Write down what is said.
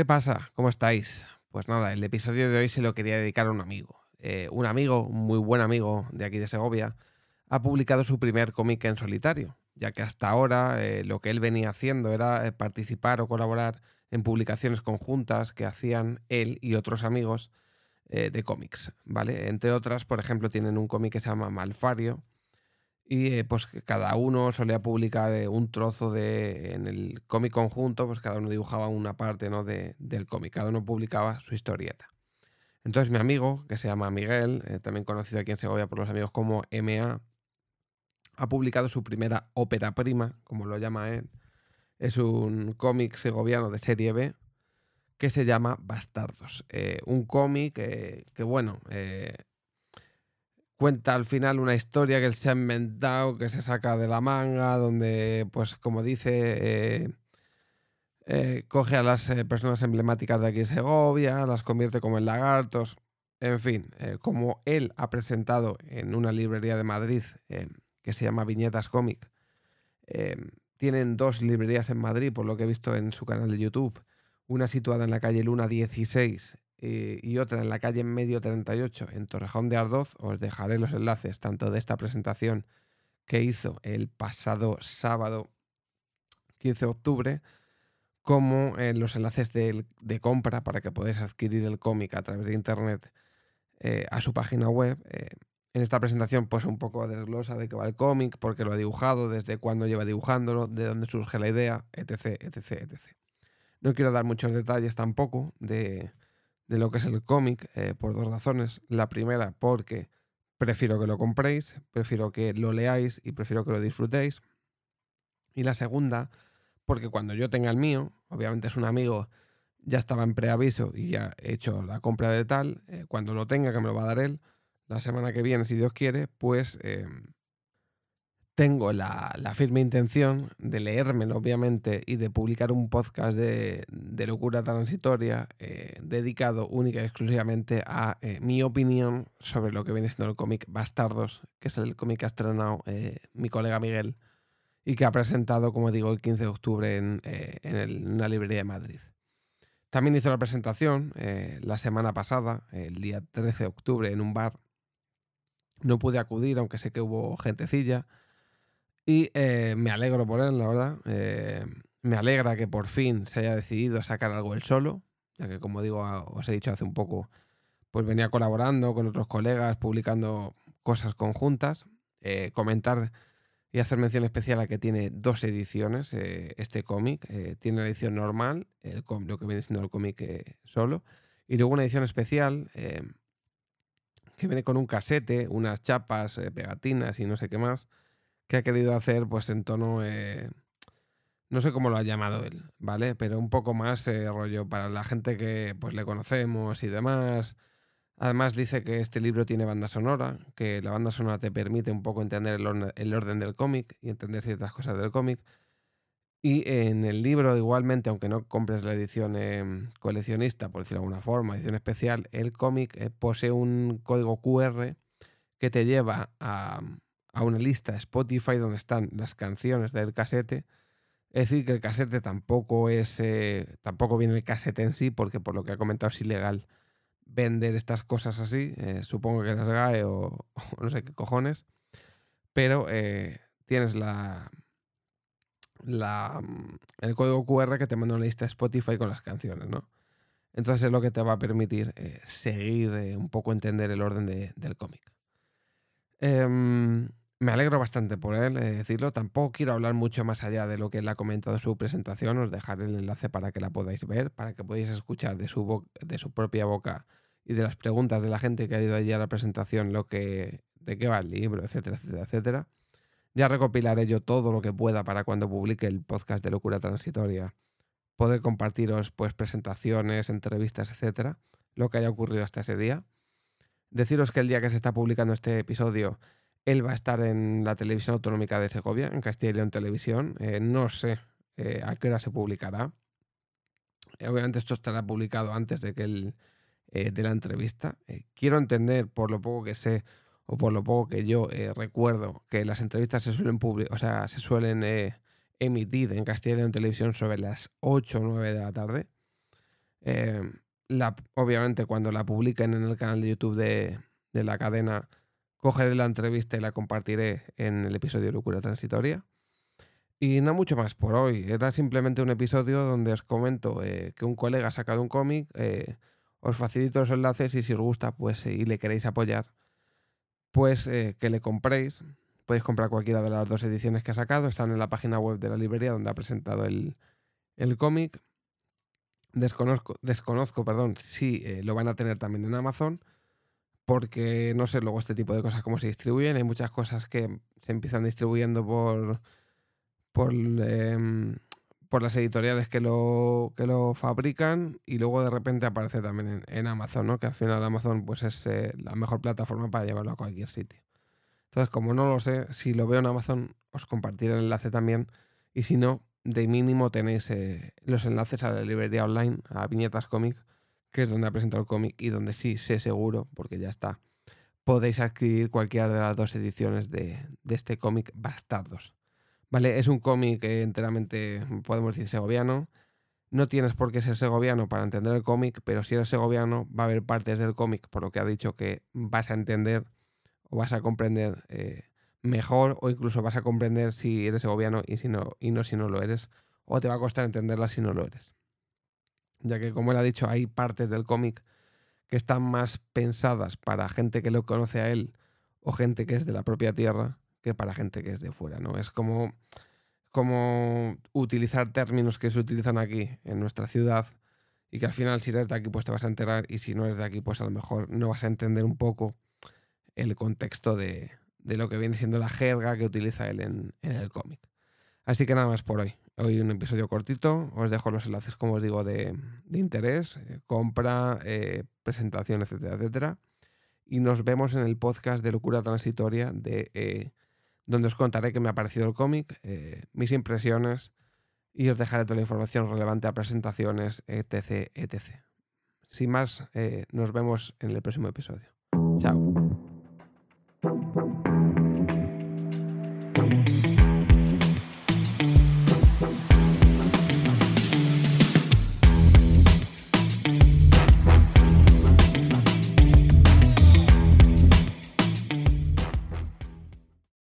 ¿Qué pasa? ¿Cómo estáis? Pues nada, el episodio de hoy se lo quería dedicar a un amigo. Eh, un amigo, muy buen amigo de aquí de Segovia, ha publicado su primer cómic en solitario, ya que hasta ahora eh, lo que él venía haciendo era eh, participar o colaborar en publicaciones conjuntas que hacían él y otros amigos de cómics, ¿vale? Entre otras, por ejemplo, tienen un cómic que se llama Malfario, y eh, pues cada uno solía publicar eh, un trozo de en el cómic conjunto, pues cada uno dibujaba una parte ¿no? de, del cómic, cada uno publicaba su historieta. Entonces mi amigo, que se llama Miguel, eh, también conocido aquí en Segovia por los amigos como MA, ha publicado su primera ópera prima, como lo llama él. Es un cómic segoviano de serie B que se llama Bastardos. un cómic que, bueno, cuenta al final una historia que él se ha inventado, que se saca de la manga, donde, pues como dice, eh, eh, coge a las eh, personas emblemáticas de aquí Segovia, las convierte como en lagartos, en fin, como él ha presentado en una librería de Madrid que se llama Viñetas Cómic. tienen dos librerías en Madrid, por lo que he visto en su canal de YouTube. Una situada en la calle Luna 16 eh, y otra en la calle Medio 38 en Torrejón de Ardoz. Os dejaré los enlaces tanto de esta presentación que hizo el pasado sábado 15 de octubre como en los enlaces de, compra para que podáis adquirir el cómic a través de internet eh, a su página web. Eh, en esta presentación, pues un poco desglosa de qué va el cómic, por qué lo ha dibujado, desde cuándo lleva dibujándolo, de dónde surge la idea, etc, etc, etc. No quiero dar muchos detalles tampoco de, de lo que es el cómic eh, por dos razones. La primera, porque prefiero que lo compréis, prefiero que lo leáis y prefiero que lo disfrutéis. Y la segunda, porque cuando yo tenga el mío, obviamente es un amigo, ya estaba en preaviso y ya he hecho la compra de tal, eh, cuando lo tenga, que me lo va a dar él, la semana que viene, si Dios quiere, pues em, tengo la, firme intención de leérmelo, obviamente, y de publicar un podcast de, locura transitoria eh, dedicado única y exclusivamente a eh, mi opinión sobre lo que viene siendo el cómic Bastardos, que es el cómic que ha estrenado eh, mi colega Miguel y que ha presentado, como digo, el 15 de octubre en, en una librería de Madrid. También hizo la presentación la semana pasada, el día 13 de octubre, en un bar. No pude acudir, aunque sé que hubo gentecilla. Y eh, me alegro por él, la verdad. Eh, me alegra que por fin se haya decidido sacar algo él solo, ya que como digo, os he dicho hace un poco, pues venía colaborando con otros colegas, publicando cosas conjuntas. Eh, comentar y hacer mención especial a que tiene dos ediciones este cómic. tiene la edición normal, el lo que viene siendo el cómic solo, y luego una edición especial que viene con un casete, unas chapas, pegatinas y no sé qué más que ha querido hacer pues en tono, eh, no sé cómo lo ha llamado él, ¿vale? Pero un poco más eh, rollo para la gente que pues le conocemos y demás. Además dice que este libro tiene banda sonora, que la banda sonora te permite un poco entender el, orden del cómic y entender ciertas cosas del cómic. Y en el libro, igualmente, aunque no compres la edición em, coleccionista, por decirlo de alguna forma, edición especial, el cómic eh, posee un código QR que te lleva a, a una lista Spotify donde están las canciones del casete. Es decir, que el casete tampoco es. Eh, tampoco viene el casete en sí, porque por lo que ha comentado es ilegal vender estas cosas así. Eh, supongo que las GAE o, no sé qué cojones. Pero tienes la, la. Mm, el código QR que te manda una lista Spotify con las canciones, ¿no? Entonces es lo que te va a permitir seguir, un poco entender el orden del cómic. Em, me alegro bastante por él, de decirlo. Tampoco quiero hablar mucho más allá de lo que él ha comentado en su presentación. Os dejaré el enlace para que la podáis ver, para que podáis escuchar de su, de su propia boca y de las preguntas de la gente que ha ido allí a la presentación lo que, de qué va el libro, etcétera, etcétera, etcétera. Ya recopilaré yo todo lo que pueda para cuando publique el podcast de Locura Transitoria, poder compartiros pues presentaciones, entrevistas, etcétera, lo que haya ocurrido hasta ese día. Deciros que el día que se está publicando este episodio él va a estar en la televisión autonómica de Segovia, en Castilla y León Televisión. Eh, no sé eh, a qué hora se publicará. Obviamente esto estará publicado antes de que de la entrevista. quiero entender, por lo poco que sé o por lo poco que yo recuerdo, que las entrevistas se suelen, o sea, se suelen emitir en Castilla y Televisión sobre las 8 o 9 de la tarde. la, obviamente cuando la publiquen en el canal de YouTube de, de la cadena cogeré la entrevista y la compartiré en el episodio de Locura Transitoria. Y no mucho más por hoy. Era simplemente un episodio donde os comento eh, que un colega ha sacado un cómic. Eh, os facilito los enlaces y si os gusta pues, y le queréis apoyar, pues eh, que le compréis. Podéis comprar cualquiera de las dos ediciones que ha sacado. Están en la página web de la librería donde ha presentado el, el cómic. Desconozco, desconozco perdón, si lo van a tener también en Amazon porque no sé luego este tipo de cosas cómo se distribuyen. Hay muchas cosas que se empiezan distribuyendo por, por, em, por las editoriales que lo, que lo fabrican y luego de repente aparece también en, Amazon, ¿no? que al final Amazon pues, es eh, la mejor plataforma para llevarlo a cualquier sitio. Entonces, como no lo sé, si lo veo en Amazon, os compartiré el enlace también. Y si no, de mínimo tenéis eh, los enlaces a la librería online, a Viñetas Comic, que es donde ha presentado el cómic y donde sí sé seguro, porque ya está, podéis adquirir cualquiera de las dos ediciones de, este cómic Bastardos. ¿Vale? Es un cómic enteramente, podemos decir, segoviano. No tienes por qué ser segoviano para entender el cómic, pero si eres segoviano va a haber partes del cómic, por lo que ha dicho, que vas a entender o vas a comprender eh, mejor o incluso vas a comprender si eres segoviano y, si no, y no si no lo eres, o te va a costar entenderla si no lo eres ya que como él ha dicho, hay partes del cómic que están más pensadas para gente que lo conoce a él o gente que es de la propia tierra que para gente que es de fuera, ¿no? Es como, como utilizar términos que se utilizan aquí en nuestra ciudad y que al final si eres de aquí pues te vas a enterar y si no eres de aquí pues a lo mejor no vas a entender un poco el contexto de, lo que viene siendo la jerga que utiliza él en el cómic. Así que nada más por hoy. Hoy un episodio cortito. Os dejo los enlaces, como os digo, de, interés, eh, compra, eh, presentación, etcétera, etcétera. Y nos vemos en el podcast de Locura Transitoria, de, eh, donde os contaré qué me ha parecido el cómic, mis impresiones y os dejaré toda la información relevante a presentaciones, etc. etc. Sin más, nos vemos en el próximo episodio. Chao.